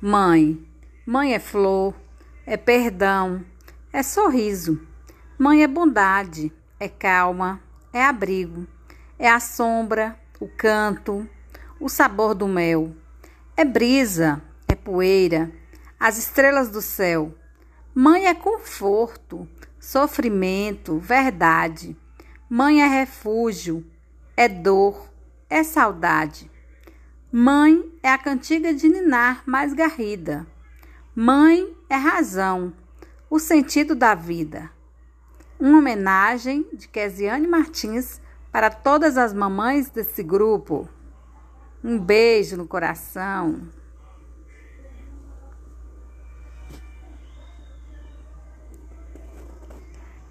Mãe, mãe é flor, é perdão, é sorriso. Mãe é bondade, é calma, é abrigo, é a sombra, o canto, o sabor do mel. É brisa, é poeira, as estrelas do céu. Mãe é conforto, sofrimento, verdade. Mãe é refúgio, é dor, é saudade. Mãe é a cantiga de ninar mais garrida. Mãe é razão, o sentido da vida. Uma homenagem de Kesiane Martins para todas as mamães desse grupo. Um beijo no coração.